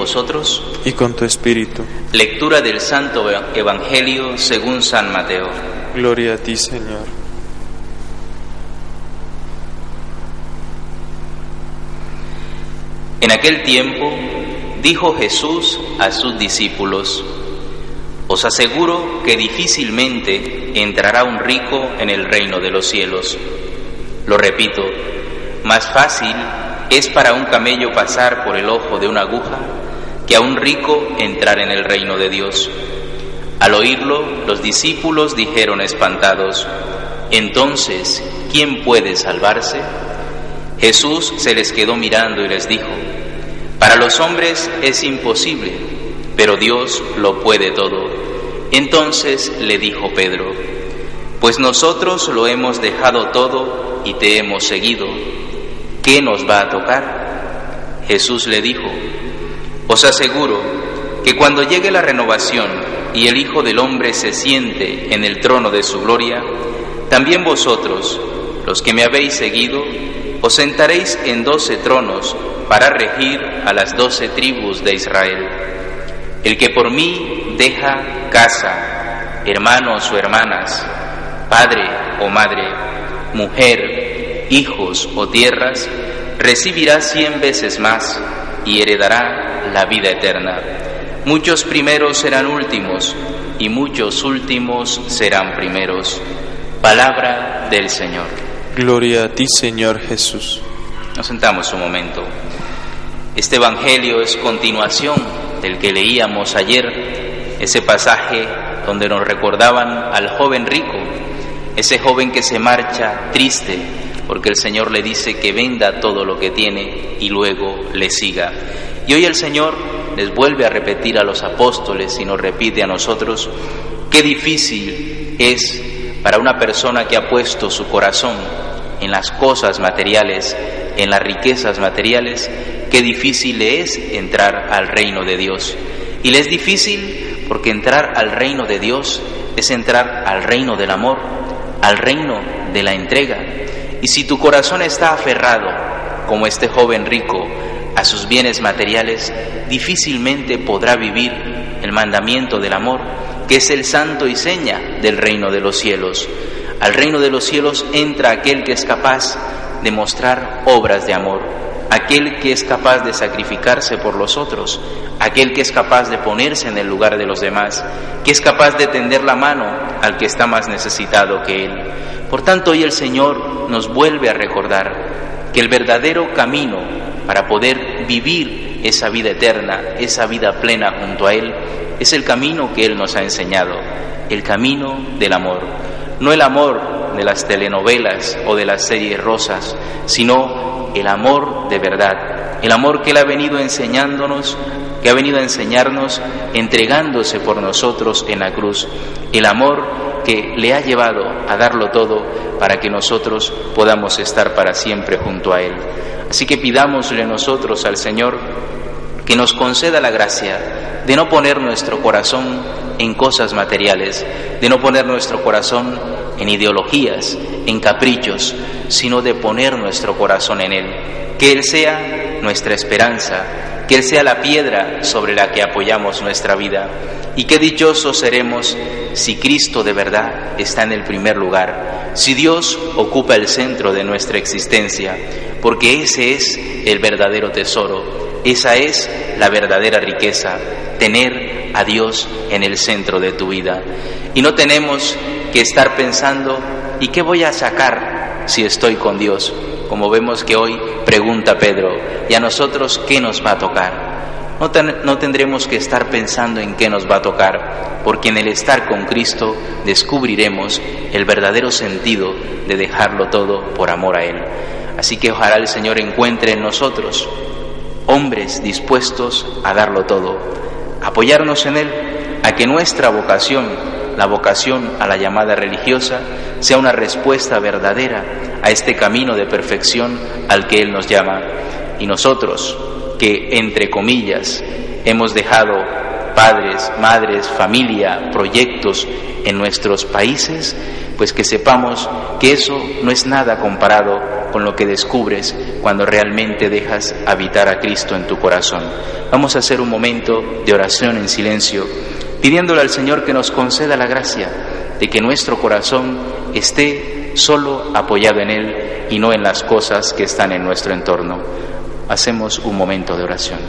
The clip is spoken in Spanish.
vosotros? Y con tu espíritu. Lectura del Santo Evangelio según San Mateo. Gloria a ti, Señor. En aquel tiempo dijo Jesús a sus discípulos, Os aseguro que difícilmente entrará un rico en el reino de los cielos. Lo repito, más fácil es para un camello pasar por el ojo de una aguja que a un rico entrar en el reino de Dios. Al oírlo, los discípulos dijeron espantados, Entonces, ¿quién puede salvarse? Jesús se les quedó mirando y les dijo, Para los hombres es imposible, pero Dios lo puede todo. Entonces le dijo Pedro, Pues nosotros lo hemos dejado todo y te hemos seguido. ¿Qué nos va a tocar? Jesús le dijo, Os aseguro que cuando llegue la renovación y el Hijo del Hombre se siente en el trono de su gloria, también vosotros, los que me habéis seguido, os sentaréis en doce tronos para regir a las doce tribus de Israel. El que por mí deja casa, hermanos o hermanas, padre o madre, mujer, hijos o tierras, recibirá cien veces más y heredará la vida eterna. Muchos primeros serán últimos y muchos últimos serán primeros. Palabra del Señor. Gloria a ti, Señor Jesús. Nos sentamos un momento. Este Evangelio es continuación del que leíamos ayer, ese pasaje donde nos recordaban al joven rico, ese joven que se marcha triste porque el Señor le dice que venda todo lo que tiene y luego le siga. Y hoy el Señor les vuelve a repetir a los apóstoles y nos repite a nosotros qué difícil es para una persona que ha puesto su corazón en las cosas materiales, en las riquezas materiales, qué difícil le es entrar al reino de Dios. Y le es difícil porque entrar al reino de Dios es entrar al reino del amor, al reino de la entrega. Y si tu corazón está aferrado, como este joven rico, a sus bienes materiales, difícilmente podrá vivir el mandamiento del amor, que es el santo y seña del reino de los cielos. Al reino de los cielos entra aquel que es capaz de mostrar obras de amor, aquel que es capaz de sacrificarse por los otros, aquel que es capaz de ponerse en el lugar de los demás, que es capaz de tender la mano al que está más necesitado que él. Por tanto, hoy el Señor nos vuelve a recordar que el verdadero camino para poder vivir esa vida eterna, esa vida plena junto a Él, es el camino que Él nos ha enseñado, el camino del amor. No el amor de las telenovelas o de las series rosas, sino el amor de verdad, el amor que Él ha venido enseñándonos, que ha venido a enseñarnos entregándose por nosotros en la cruz, el amor que le ha llevado a darlo todo para que nosotros podamos estar para siempre junto a Él. Así que pidámosle nosotros al Señor que nos conceda la gracia de no poner nuestro corazón en cosas materiales, de no poner nuestro corazón en ideologías, en caprichos, sino de poner nuestro corazón en Él. Que Él sea nuestra esperanza, que Él sea la piedra sobre la que apoyamos nuestra vida. Y qué dichosos seremos si Cristo de verdad está en el primer lugar, si Dios ocupa el centro de nuestra existencia, porque ese es el verdadero tesoro, esa es la verdadera riqueza, tener a Dios en el centro de tu vida. Y no tenemos que estar pensando, ¿y qué voy a sacar si estoy con Dios? Como vemos que hoy pregunta Pedro, ¿y a nosotros qué nos va a tocar? No, no, tendremos que estar pensando en qué nos va a tocar, porque en el estar con Cristo descubriremos el verdadero sentido de dejarlo todo por amor a Él. Así que ojalá el Señor encuentre en nosotros hombres dispuestos a darlo todo, apoyarnos en Él, a que nuestra vocación, la vocación a la llamada religiosa, sea una respuesta verdadera a este camino de perfección al que Él nos llama. Y nosotros, que, entre comillas, hemos dejado padres, madres, familia, proyectos en nuestros países, pues que sepamos que eso no es nada comparado con lo que descubres cuando realmente dejas habitar a Cristo en tu corazón. Vamos a hacer un momento de oración en silencio, pidiéndole al Señor que nos conceda la gracia de que nuestro corazón esté solo apoyado en Él y no en las cosas que están en nuestro entorno. Hacemos un momento de oración.